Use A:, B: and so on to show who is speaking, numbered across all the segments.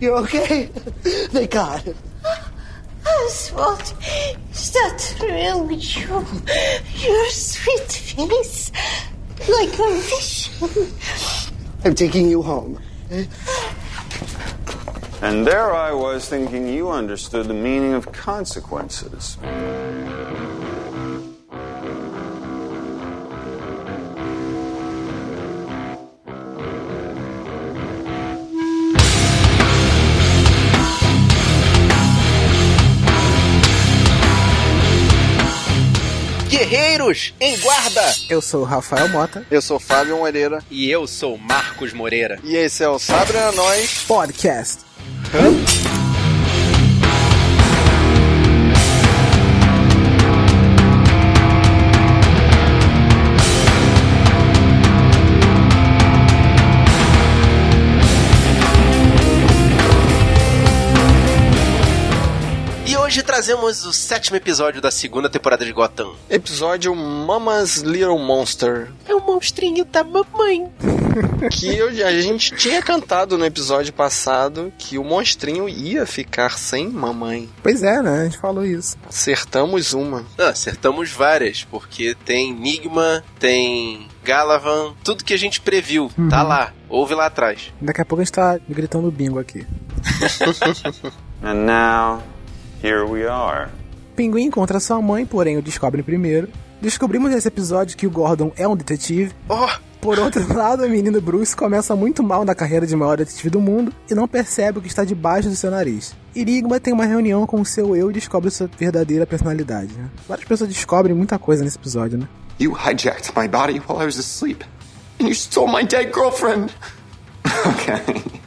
A: You okay? Thank God.
B: Oswald, is that really you? Your sweet face, like a vision.
A: I'm taking you home.
C: And there I was thinking you understood the meaning of consequences.
D: Guerreiros em guarda!
E: Eu sou o Rafael Mota.
F: Eu sou Fábio Moreira.
D: E eu sou Marcos Moreira.
F: E esse é o Sabre a Nós
E: Podcast.
D: E trazemos o sétimo episódio da segunda temporada de Gotham.
F: Episódio Mama's Little Monster.
D: É o monstrinho da mamãe.
F: Que eu- a gente tinha cantado no episódio passado que o monstrinho ia ficar sem mamãe.
E: Pois é, né? A gente falou isso.
F: Acertamos uma.
D: Ah, acertamos várias, porque tem Enigma, tem Galavan, tudo que a gente previu, tá lá. Ouve lá atrás.
E: Daqui a pouco a gente tá gritando bingo aqui.
C: And now, here we are.
E: Pinguim encontra sua mãe, porém o descobre primeiro. Descobrimos nesse episódio que o Gordon é um detetive.
D: Oh,
E: Por outro lado, o menino Bruce começa muito mal na carreira de maior detetive do mundo e não percebe o que está debaixo do seu nariz. Enigma tem uma reunião com o seu eu e descobre sua verdadeira personalidade. né? Várias pessoas descobrem muita coisa nesse episódio, né?
G: You hijacked my body while I was asleep. And you stole my dead girlfriend. okay.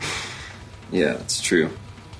G: Yeah, it's true.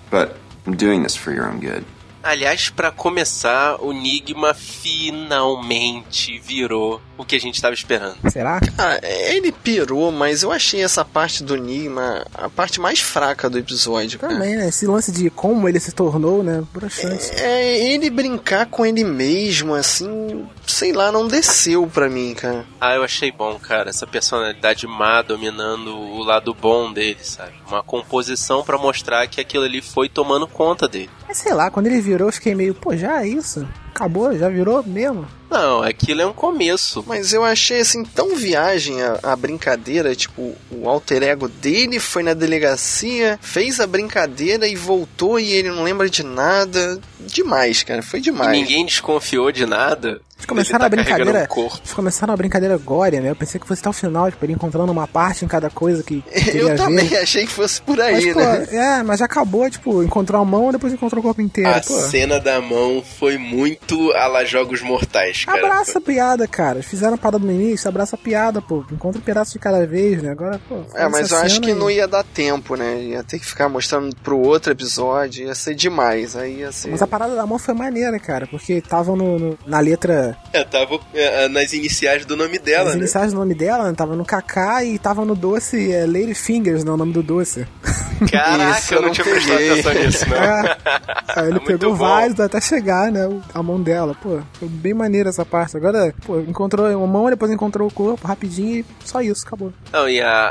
G: But I'm doing this for your own good.
D: Aliás, pra começar, o Enigma finalmente virou o que a gente tava esperando.
E: Será?
F: Ah, ele pirou, mas eu achei essa parte do Enigma a parte mais fraca do episódio, cara.
E: Também, né? Esse lance de como ele se tornou, né? Broxante.
F: É, ele brincar com ele mesmo, assim, sei lá, não desceu pra mim, cara.
D: Ah, eu achei bom, cara, essa personalidade má dominando o lado bom dele, sabe? Uma composição pra mostrar que aquilo ali foi tomando conta dele.
E: Mas sei lá, quando ele virou, eu fiquei meio, pô, já é isso? Acabou? Já virou mesmo?
D: Não, aquilo é um começo.
F: Mas eu achei assim tão viagem a, a brincadeira, tipo, o alter ego dele foi na delegacia, fez a brincadeira e voltou e ele não lembra de nada. Demais, cara, foi
D: E
F: demais.
D: ninguém desconfiou de nada.
E: Eles começaram a
D: tá carregando
E: brincadeira.
D: um.
E: Eles começaram a brincadeira agora, né? Eu pensei que fosse até o final, tipo, ele encontrando uma parte em cada coisa que
F: Eu também
E: ver.
F: achei que fosse por
E: Mas,
F: aí,
E: pô,
F: né?
E: é, mas já acabou, tipo, encontrou a mão, depois encontrou o corpo inteiro.
D: A
E: pô.
D: cena da mão foi muito a la Jogos Mortais, cara.
E: Abraça a piada, cara. Fizeram a parada no início, abraça a piada, pô. Encontra um pedaço de cada vez, né? Agora, pô.
F: É, mas eu acho que
E: e-
F: não ia dar tempo, né? Ia ter que ficar mostrando pro outro episódio, ia ser demais. Aí ia ser.
E: Mas a parada da mão foi maneira, cara, porque tava no, no- na letra.
D: É, tava é, nas iniciais do nome dela,
E: As
D: né?
E: iniciais do nome dela? Tava no Kaká e tava no doce é, Lady Fingers, né? O nome do doce.
D: Caraca,
F: Isso,
D: eu não
F: não
D: tinha prestado
F: peguei.
D: atenção nisso, não.
E: É. Aí ele
D: Muito
E: pegou vários até chegar, né? A mão dela. Pô, foi bem maneira essa parte. Agora, pô, encontrou uma mão, depois encontrou o corpo rapidinho e só isso, acabou.
D: Não, e a,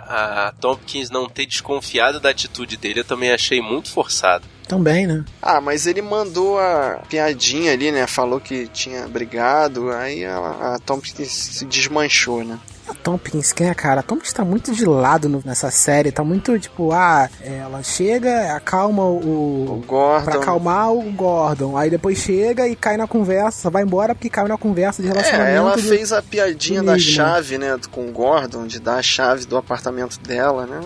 D: a Tompkins não ter desconfiado da atitude dele, eu também achei muito forçado.
E: Também, né?
F: Ah, mas ele mandou a piadinha ali, né? Falou que tinha brigado, aí a, a Tompkins se desmanchou, né?
E: A Tompkins, quem é, cara? A Tompkins tá muito de lado no- nessa série. Tá muito, tipo, ah, ela chega, acalma o...
F: O Gordon.
E: Pra acalmar o Gordon. Aí depois chega e cai na conversa. Vai embora porque caiu na conversa de relacionamento.
F: É, ela
E: de-
F: fez a piadinha da chave, né? Com o Gordon, de dar a chave do apartamento dela, né?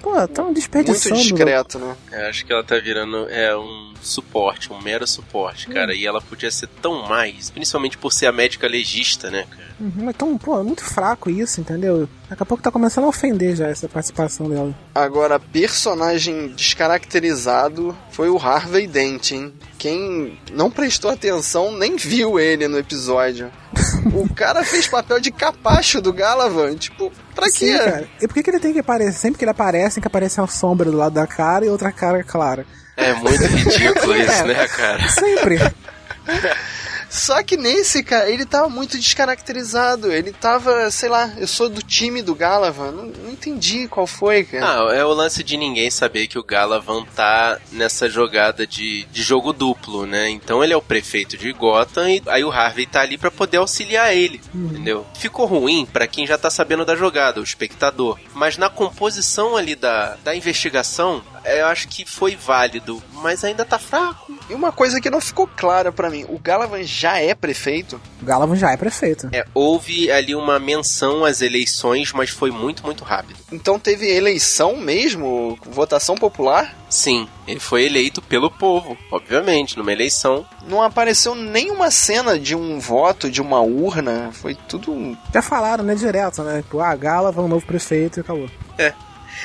E: Pô, tão
F: Muito
E: desperdiçando.
F: discreto, né?
D: Eu acho que ela tá virando é, um suporte, um mero suporte, cara. E ela podia ser tão mais, principalmente por ser a médica legista, né, cara?
E: Uhum, mas tão, pô, é muito fraco isso, entendeu? Daqui a pouco tá começando a ofender já essa participação dela.
F: Agora, personagem descaracterizado foi o Harvey Dent, hein? Quem não prestou atenção nem viu ele no episódio. o cara fez papel de capacho do Galavan, tipo, pra
E: Sim,
F: quê?
E: cara. E por que, que ele tem que aparecer? Sempre que ele aparece, tem que aparecer uma sombra do lado da cara e outra cara clara.
D: É muito ridículo isso, né, cara?
E: Sempre.
F: Só que nesse, cara, ele tava muito descaracterizado. Ele tava, sei lá, eu sou do time do Galavan. Não, não entendi qual foi, cara.
D: Ah, é o lance de ninguém saber que o Galavan tá nessa jogada de, de jogo duplo, né? Então ele é o prefeito de Gotham e aí o Harvey tá ali pra poder auxiliar ele, entendeu? Ficou ruim pra quem já tá sabendo da jogada, o espectador. Mas na composição ali da, da investigação, eu acho que foi válido, mas ainda tá fraco.
F: E uma coisa que não ficou clara pra mim: o Galavan já é prefeito?
E: O Galavan já é prefeito.
D: É, houve ali uma menção às eleições, mas foi muito, muito rápido.
F: Então teve eleição mesmo? Votação popular?
D: Sim, ele foi eleito pelo povo, obviamente, numa eleição.
F: Não apareceu nenhuma cena de um voto, de uma urna. Foi tudo.
E: Já falaram, né, direto, né? Tipo, ah, Galavan, novo prefeito e acabou.
D: É.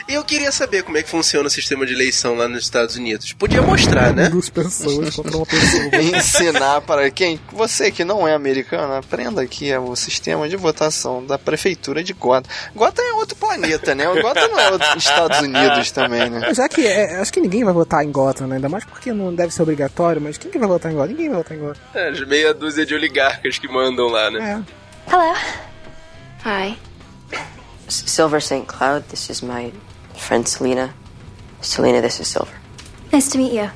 D: E eu queria saber como é que funciona o sistema de eleição lá nos Estados Unidos. Podia mostrar, né?
E: Duas pessoas contra uma pessoa.
F: Ensinar para quem? Você que não é americano, aprenda aqui é o sistema de votação da prefeitura de Gotham. Gotham é outro planeta, né? O Gotham não é outro- Estados Unidos também, né?
E: Já que é, acho que ninguém vai votar em Gotham, né? Ainda mais porque não deve ser obrigatório, mas quem que vai votar em Gotham? Ninguém vai votar em Gotham.
D: É, as meia dúzia de oligarcas que mandam lá, né?
E: É.
B: Hello.
H: Hi. Silver St. Cloud, this is my friend Selena. Selena, this is Silver.
B: Nice to meet you.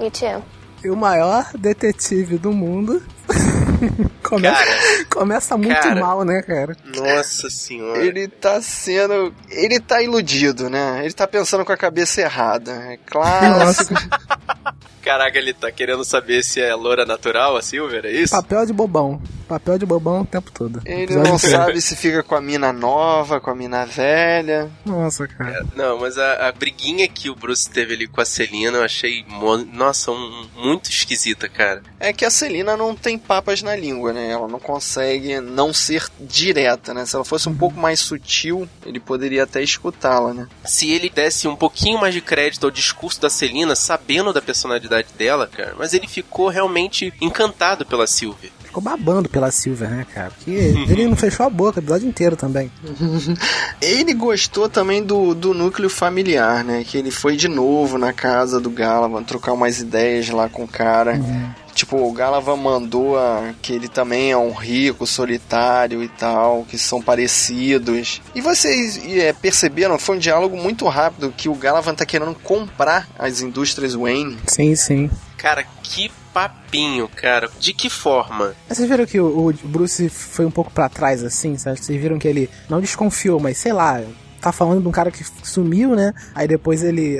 B: You too.
E: E o maior detetive do mundo começa,
D: Cara.
E: começa muito
D: Cara.
E: mal, né, cara?
D: Nossa senhora.
F: Ele tá sendo. Ele tá iludido, né? Ele tá pensando com a cabeça errada. É clássico.
D: Caraca, ele tá querendo saber se é loura natural, a Silver, é isso?
E: Papel de bobão. Papel de bobão o tempo todo.
F: Ele não sabe se fica com a mina nova, com a mina velha.
E: Nossa, cara.
D: Não, mas a, a briguinha que o Bruce teve ali com a Celina, eu achei, nossa, um- muito esquisita, cara.
F: É que a Celina não tem papas na língua, né? Ela não consegue não ser direta, né? Se ela fosse um pouco mais sutil, ele poderia até escutá-la, né?
D: Se ele desse um pouquinho mais de crédito ao discurso da Celina, sabendo da personalidade dela, cara, mas ele ficou realmente encantado pela Sylvia.
E: Ficou babando pela Silver, né, cara? Porque ele não fechou a boca o episódio inteiro também.
F: Ele gostou também do, do núcleo familiar, né? Que ele foi de novo na casa do Galavan trocar umas ideias lá com o cara. Tipo, o Galavan mandou a, que ele também é um rico, solitário e tal, que são parecidos. E vocês é, perceberam, foi um diálogo muito rápido, que o Galavan tá querendo comprar as indústrias Wayne.
E: Sim, sim.
D: Cara, que papinho, cara. De que forma?
E: Vocês viram que o, Bruce foi um pouco pra trás, assim, sabe? Vocês viram que ele não desconfiou, mas sei lá, tá falando de um cara que sumiu, né? Aí depois ele.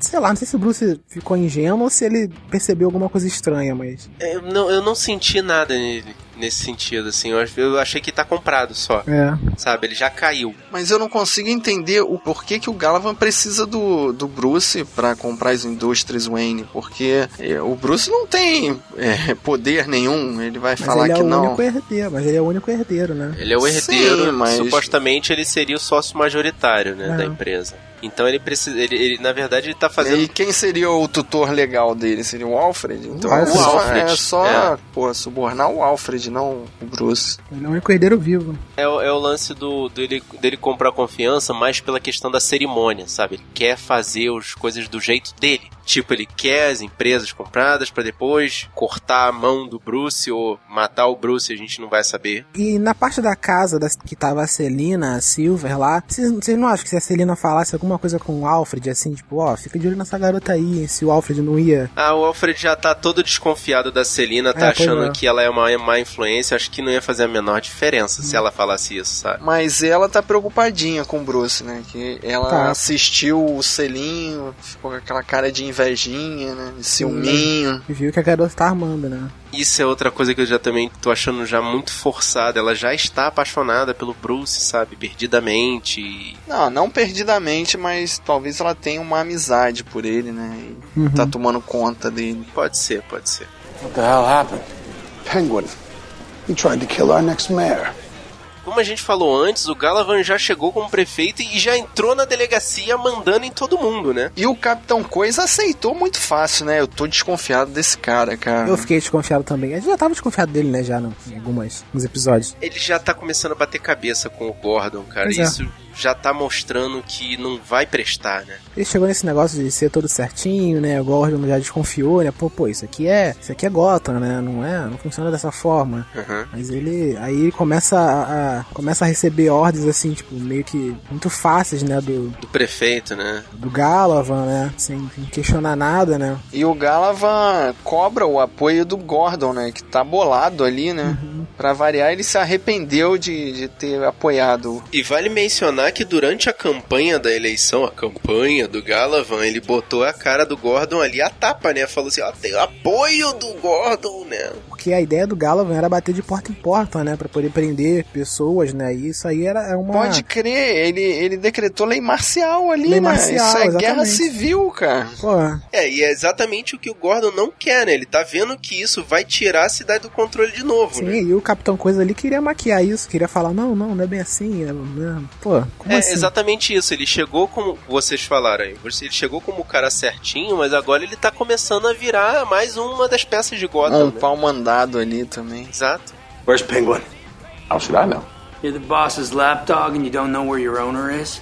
E: Sei lá, não sei se o Bruce ficou ingênuo ou se ele percebeu alguma coisa estranha, mas.
D: Eu não, eu não senti nada nele, nesse sentido, assim. Eu, ach- eu achei que tá comprado só.
E: É.
D: Sabe? Ele já caiu.
F: Mas eu não consigo entender o porquê que o Galavan precisa do, do Bruce pra comprar as indústrias Wayne. Porque é, o Bruce não tem é, poder nenhum. Ele vai
E: Mas
F: falar
E: ele é
F: que
E: o
F: não.
E: único herdeiro, mas ele é o único herdeiro, né?
D: Ele é o herdeiro,
F: Sim, mas-
D: supostamente ele seria o sócio majoritário, né,
E: É.
D: da empresa. Então ele precisa, ele, ele, na verdade ele tá
F: E
D: fazendo
F: quem seria o tutor legal dele? Seria o Alfred? Então
E: Alfred.
F: é só,
D: Alfred,
F: é só
D: é.
F: pô, subornar o Alfred, não o Bruce.
E: Ele é o único herdeiro vivo.
D: é, o- é o lance do dele, dele comprar confiança mais pela questão da cerimônia, sabe? Ele quer fazer as coisas do jeito dele. Tipo, ele quer as empresas compradas pra depois cortar a mão do Bruce ou matar o Bruce, a gente não vai saber.
E: E na parte da casa das- que tava a Celina, a Silver lá, vocês não acham que se a Celina falasse alguma coisa com o Alfred, assim, tipo, ó, fica de olho nessa garota aí, se o Alfred não ia.
D: Ah, o Alfred já tá todo desconfiado da Celina, tá
E: É,
D: achando
E: é.
D: que ela é uma má influência, acho que não ia fazer a menor diferença se ela falasse isso, sabe?
F: Mas ela tá preocupadinha com o Bruce, né? Que ela
E: Tá.
F: assistiu o selinho, ficou com aquela cara de invejinha, né? Ciúminho.
E: E viu que a garota tá armando, né?
D: Isso é outra coisa que eu já também tô achando já muito forçada. Ela já está apaixonada pelo Bruce, sabe? Perdidamente. e-
F: Não, não perdidamente, mas talvez ela tenha uma amizade por ele, né? E
E: Uhum.
F: tá tomando conta dele.
D: Pode ser, pode ser.
A: What the hell happened? Penguin. He tried to kill our next mayor.
D: Como a gente falou antes, o Galavan já chegou como prefeito e já entrou na delegacia mandando em todo mundo, né?
F: E o Capitão Coisa aceitou muito fácil, né? Eu tô desconfiado desse cara, cara.
E: Eu fiquei desconfiado também. A gente já tava desconfiado dele, né, já, no, em algumas, nos episódios.
D: Ele já tá começando a bater cabeça com o Gordon, cara.
E: Pois é.
D: Já tá mostrando que não vai prestar, né?
E: Ele chegou nesse negócio de ser todo certinho, né? O Gordon já desconfiou, né? Pô, pô, isso aqui é. Isso aqui é Gotham, né? Não é? Não funciona dessa forma.
D: Uhum.
E: Mas ele. Aí ele começa a, a- começa a receber ordens assim, tipo, meio que muito fáceis, né? Do,
D: Do prefeito, né?
E: do Galavan, né? Sem, sem questionar nada, né?
F: E o Galavan cobra o apoio do Gordon, né? Que tá bolado ali, né? Pra variar, ele se arrependeu de, de ter apoiado.
D: E vale mencionar que durante a campanha da eleição, a campanha do Galavan, ele botou a cara do Gordon ali a tapa, né? Falou assim, ó, tem apoio do Gordon, né?
E: Porque a ideia do Galavan era bater de porta em porta, né? Pra poder prender pessoas, né? E isso aí era uma.
F: Pode crer, ele, ele decretou lei marcial ali,
E: Lei
F: né?
E: marcial,
F: Isso é guerra
E: exatamente.
F: civil, cara.
E: Pô,
D: É, e é exatamente o que o Gordon não quer, né? Ele tá vendo que isso vai tirar a cidade do controle de novo,
E: sim,
D: né?
E: e o Capitão Coisa ali queria maquiar isso, queria falar, não, não, não é bem assim, é, né? Pô, como
D: É
E: assim?
D: exatamente isso. Ele chegou como vocês falaram aí. Ele chegou como o cara certinho, mas agora ele tá começando a virar mais uma das peças de Gotham.
F: Um
D: né?
F: pau mandado ali também.
D: Exato.
A: Where's Penguin? How should I know?
I: You're the boss's lapdog and you don't know where your owner is?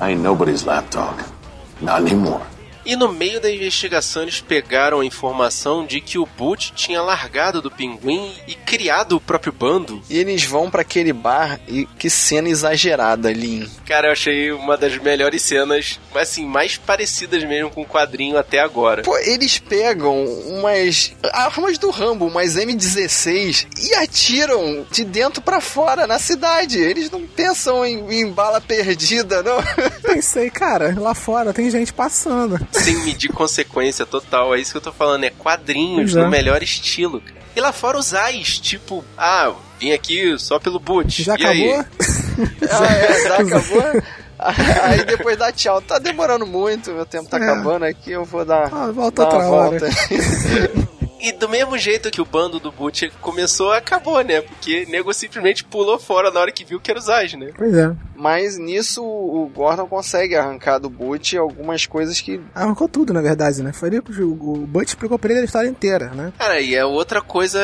A: I ain't nobody's lapdog. Not anymore.
D: E no meio da investigação eles pegaram a informação de que o Boot tinha largado do pinguim e criado o próprio bando.
F: E eles vão pra aquele bar e que cena exagerada hein?
D: Cara, eu achei uma das melhores cenas, assim, mais parecidas mesmo com o quadrinho até agora.
F: Pô, eles pegam umas armas do Rambo, umas M16 e atiram de dentro pra fora na cidade. Eles não pensam em, em bala perdida, não.
E: Pensei, cara, lá fora tem gente passando.
D: Sem medir consequência total. É isso que eu tô falando, é quadrinhos
E: é.
D: no melhor estilo. E lá fora os ais, tipo, ah, vim aqui só pelo Boot.
E: Já
D: e aí?
E: acabou?
F: ah, é, já acabou. Aí depois dá tchau. Tá demorando muito, meu tempo tá
E: É.
F: acabando aqui, eu vou dar,
E: Ah, volta
F: dar uma
E: outra hora.
F: volta.
D: E do mesmo jeito que o bando do Boot começou, acabou, né? Porque o nego simplesmente pulou fora na hora que viu que era os ais, né?
E: Pois é.
F: Mas nisso o Gordon consegue arrancar do Boot algumas coisas que
E: Arrancou tudo, na verdade, né? Foi ali que o, Butch explicou pra ele a história inteira, né?
D: Cara, e é outra coisa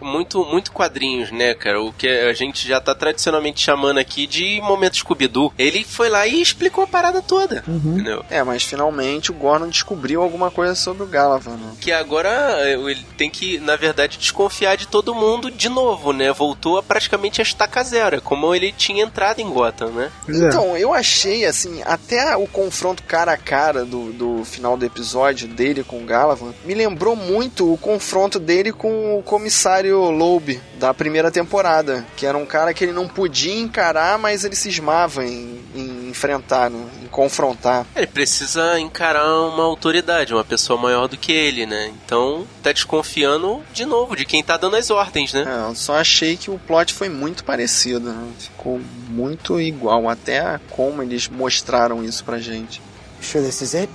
D: muito, muito quadrinhos, né, cara? O que a gente já tá tradicionalmente chamando aqui de momento Scooby-Doo. Ele foi lá e explicou a parada toda, entendeu?
F: É, mas finalmente o Gordon descobriu alguma coisa sobre o Galavan, né?
D: Que agora eh, ele tem que, na verdade, desconfiar de todo mundo de novo, né? Voltou a praticamente a estaca zero, como ele tinha entrado em Gotham, né?
E: É.
F: Então, eu achei, assim, até o confronto cara a cara do, do final do episódio dele com o Galavan me lembrou muito o confronto dele com o comissário Loeb da primeira temporada, que era um cara que ele não podia encarar, mas ele cismava em, em enfrentar, né? em confrontar.
D: Ele precisa encarar uma autoridade, uma pessoa maior do que ele, né? Então, tá desconfiando de novo de quem tá dando as ordens, né?
F: É, eu só achei que o plot foi muito parecido, né? ficou muito igual, até a como eles mostraram isso pra gente.
J: Sure this is it?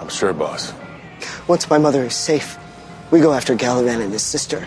A: I'm sure, boss.
J: Once my mother is safe, we go after Galavan and his sister.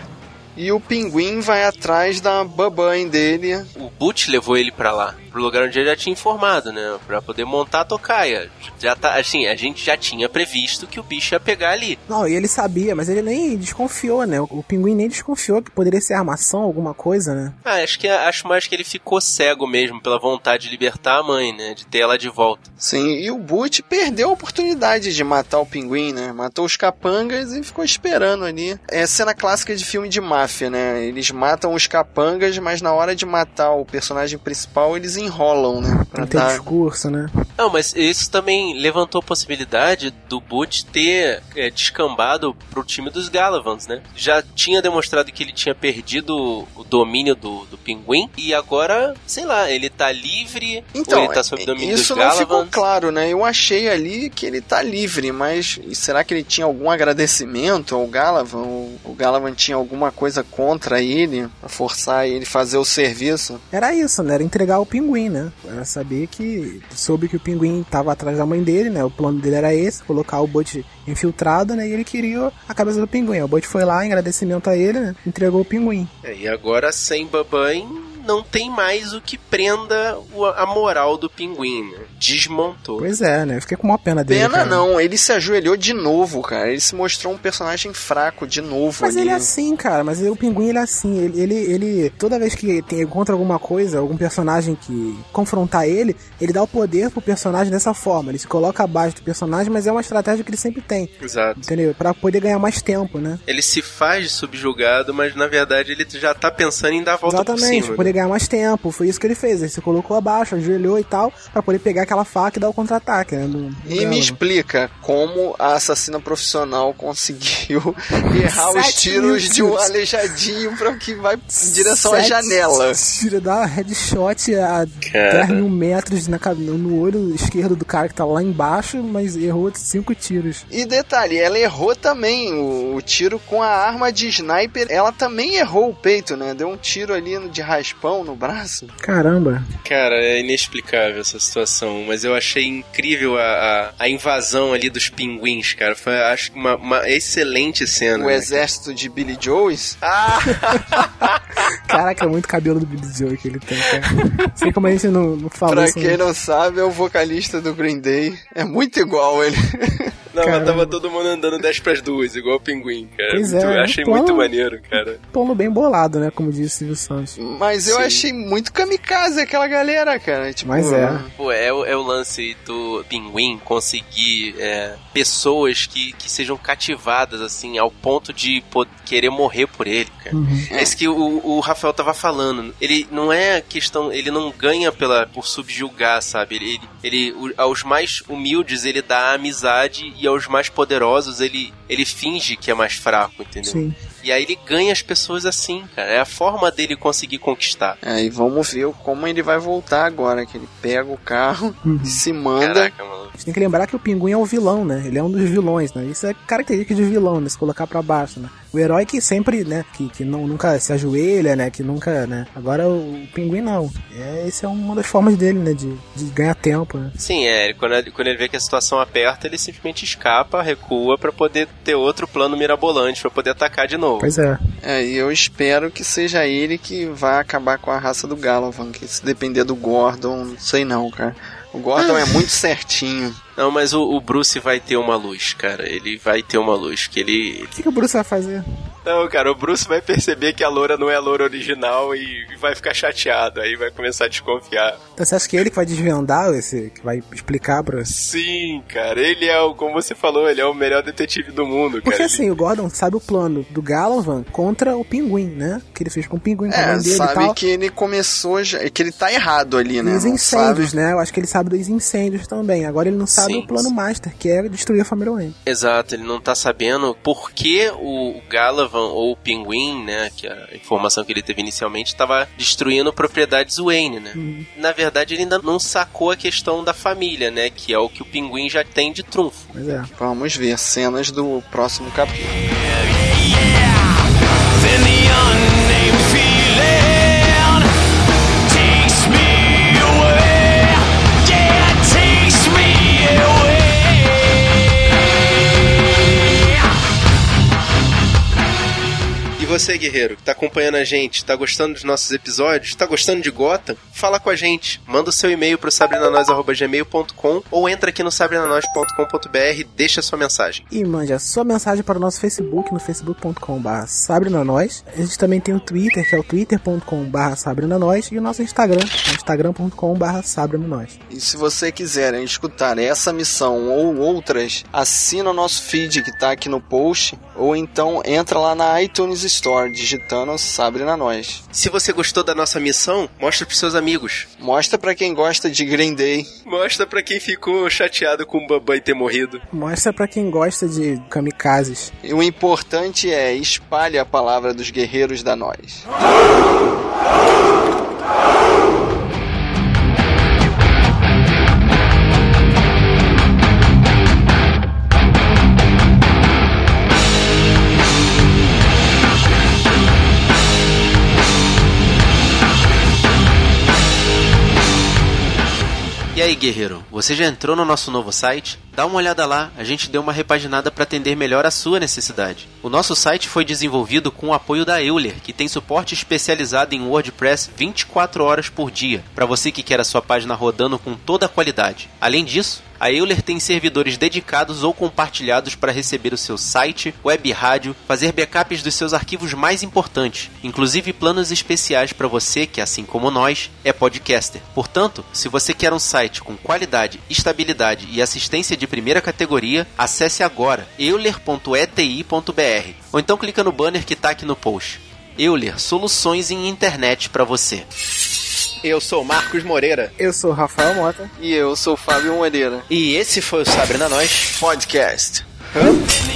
F: E o pinguim vai atrás da babãe dele.
D: O Butch levou ele pra lá, pro lugar onde ele já tinha informado, né? Pra poder montar a tocaia. Já tá, assim, a gente já tinha previsto que o bicho ia pegar ali.
E: Não, e ele sabia, mas ele nem desconfiou, né? O, o pinguim nem desconfiou que poderia ser armação, alguma coisa, né?
D: Ah, acho que acho mais que ele ficou cego mesmo pela vontade de libertar a mãe, né? De ter ela de volta.
F: Sim, e o Butch perdeu a oportunidade de matar o pinguim, né? Matou os capangas e ficou esperando ali. É cena clássica de filme de máfia, né? Eles matam os capangas, mas na hora de matar o personagem principal, eles enrolam, né? Pra
E: Não tem
F: dar...
E: discurso, né?
D: Não, mas isso também levantou a possibilidade do Butch ter é, descambado pro time dos Galavans, né? Já tinha demonstrado que ele tinha perdido o domínio do, do pinguim e agora, sei lá, ele tá livre
F: Então,
D: ou ele tá sob domínio
F: isso
D: dos
F: não ficou
D: Galavans.
F: claro, né? Eu achei ali que ele tá livre, mas será que ele tinha algum agradecimento ao Galavan? O, o Galavan tinha alguma coisa contra ele, pra forçar ele a fazer o serviço?
E: Era isso, né? Era entregar o pinguim, né? Era saber que. Soube que o pinguim tava atrás da mãe dele, né? O plano dele era esse, colocar o Butch infiltrado, né? E ele queria a cabeça do pinguim. O Butch foi lá, em agradecimento a ele, né? Entregou o pinguim.
D: É, e agora sem babãe não tem mais o que prenda a moral do pinguim, né? Desmontou.
E: Pois é, né? Eu fiquei com uma pena dele.
F: Pena
E: cara.
F: não, ele se ajoelhou de novo, cara. Ele se mostrou um personagem fraco de novo
E: Mas
F: ali.
E: ele é assim, cara. Mas o pinguim ele é assim. Ele, ele, ele- toda vez que tem, encontra alguma coisa, algum personagem que confrontar ele, ele dá o poder pro personagem dessa forma. Ele se coloca abaixo do personagem, mas é uma estratégia que ele sempre tem.
D: Exato.
E: Entendeu? Pra poder ganhar mais tempo, né?
D: Ele se faz subjugado, mas na verdade ele já tá pensando em dar a volta
E: Exatamente,
D: por
E: pra
D: cima.
E: poder ganhar mais tempo. Foi isso que ele fez. Ele se colocou abaixo, ajoelhou e tal, pra poder pegar aquela faca e dar o contra-ataque. Né? do-
F: E me explica como a assassina profissional conseguiu errar os tiros de um aleijadinho pra que vai em direção à janela.
E: Tira, dá headshot a 10 mil metros na, no olho esquerdo do cara que tá lá embaixo, mas errou cinco tiros.
F: E detalhe, ela errou também o, o tiro com a arma de sniper. Ela também errou o peito, né? Deu um tiro ali no- de raspão no braço.
E: Caramba.
D: Cara, é inexplicável essa situação, mas eu achei incrível a, a, a invasão ali dos pinguins, cara. Foi, acho que uma, uma excelente cena.
F: O
D: né?
F: exército de Billy Joes.
E: Caraca, é muito cabelo do Billy Joe que ele tem, cara. Sei como a gente não, não falou
F: Pra
E: isso.
F: quem não sabe, é o vocalista do Green Day. É muito igual ele.
D: Não, mas
E: Caramba.
D: tava todo mundo andando 10 pras duas, igual o pinguim, cara.
E: Pois
D: Muito-
E: é,
D: eu achei
E: plano-
D: muito maneiro, cara.
E: Plano bem bolado, né? Como disse o Silvio Santos.
F: Mas eu
D: Sim.
F: achei muito kamikaze aquela galera, cara. Tipo,
E: Mas é.
D: Pô, é, o- é o lance do pinguim conseguir é, pessoas que, que sejam cativadas, assim, ao ponto de po- querer morrer por ele, cara. É isso que o, o Rafael tava falando. Ele não é questão. Ele não ganha pela, por subjugar, sabe? Ele, ele, ele- aos mais humildes ele dá amizade e aos mais poderosos ele, ele finge que é mais fraco, entendeu?
E: Sim.
D: E aí ele ganha as pessoas assim, cara. É a forma dele conseguir conquistar.
F: É, e vamos ver como ele vai voltar agora, que ele pega o carro e se manda.
D: Caraca, mano.
E: A gente tem que lembrar que o pinguim é o vilão, né? Ele é um dos vilões, né? Isso é característica de vilão, né? Se colocar pra baixo, né? O herói que sempre, né? Que, que não, nunca se ajoelha, né? Que nunca, né? Agora o, pinguim não. É, esse é uma das formas dele, né? De, de ganhar tempo, né?
D: Sim, é. ele- Quando ele, quando ele vê que a situação aperta, ele simplesmente escapa, recua pra poder ter outro plano mirabolante, pra poder atacar de novo.
E: Pois é.
F: É, e eu espero que seja ele que vai acabar com a raça do Galavan, que se depender do Gordon, não sei não, cara. O Gordon é muito certinho.
D: Não, mas o, o Bruce vai ter uma luz, cara. Ele vai ter uma luz. Que ele.
E: O que, que o Bruce vai fazer?
D: Não, cara, o Bruce vai perceber que a loura não é a loura original e vai ficar chateado. Aí vai começar a desconfiar.
E: Então você acha que é ele que vai desvendar esse, que vai explicar pra.
D: Sim, cara, ele é o, como você falou, ele é o melhor detetive do mundo, cara.
E: Porque
D: Ele-
E: assim, o Gordon sabe o plano do Galavan contra o pinguim, né? Que ele fez com o pinguim, com a
F: É,
E: mãe dele e
F: sabe
E: tal.
F: que ele começou já. Que ele tá errado ali, né?
E: E os incêndios,
F: sabe?
E: né? Eu acho que ele sabe dos incêndios também. Agora ele não sabe
D: Sim.
E: o plano master, que é destruir a família Wayne.
D: Exato, ele não tá sabendo por que o Ou o Pinguim, né, que a informação que ele teve inicialmente estava destruindo propriedades Wayne, né? Na verdade, ele ainda não sacou a questão da família, né, que é o que o Pinguim já tem de trunfo.
E: Pois é.
F: Vamos ver cenas do próximo capítulo.
K: Then
D: você, guerreiro, que tá acompanhando a gente, tá gostando dos nossos episódios, tá gostando de Gotham? Fala com a gente. Manda o seu e-mail pro sabrinanois.gmail.com ou entra aqui no sabrinanois.com.br e deixa sua mensagem.
E: E mande a sua mensagem para o nosso Facebook no facebook.com.br sabrinanois. A gente também tem o Twitter, que é o twitter.com.br sabrinanois e o nosso Instagram, é o instagram.com.br sabrinanois.
F: E se você quiser escutar essa missão ou outras, assina o nosso feed que tá aqui no post, ou então entra lá na iTunes Store digitando Sabrina Nós.
D: Se você gostou da nossa missão, mostra pros seus amigos.
F: Mostra pra quem gosta de Green Day.
D: Mostra pra quem ficou chateado com o Bambai ter morrido.
E: Mostra para quem gosta de kamikazes.
F: E o importante é espalhe a palavra dos guerreiros da nós.
D: Aí, guerreiro, você já entrou no nosso novo site? Dá uma olhada lá, a gente deu uma repaginada para atender melhor a sua necessidade. O nosso site foi desenvolvido com o apoio da Euler, que tem suporte especializado em WordPress 24 horas por dia, para você que quer a sua página rodando com toda a qualidade. Além disso, a Euler tem servidores dedicados ou compartilhados para receber o seu site, web rádio, fazer backups dos seus arquivos mais importantes, inclusive planos especiais para você que, assim como nós, é podcaster. Portanto, se você quer um site com qualidade, estabilidade e assistência de primeira categoria, acesse agora euler.eti.br ou então clica no banner que está aqui no post. Euler, soluções em internet para você.
L: Eu sou Marcos Moreira.
E: Eu sou Rafael Mota.
F: E eu sou Fábio Moreira.
L: E esse foi o Sabrina Nós
F: Podcast.
L: Hã?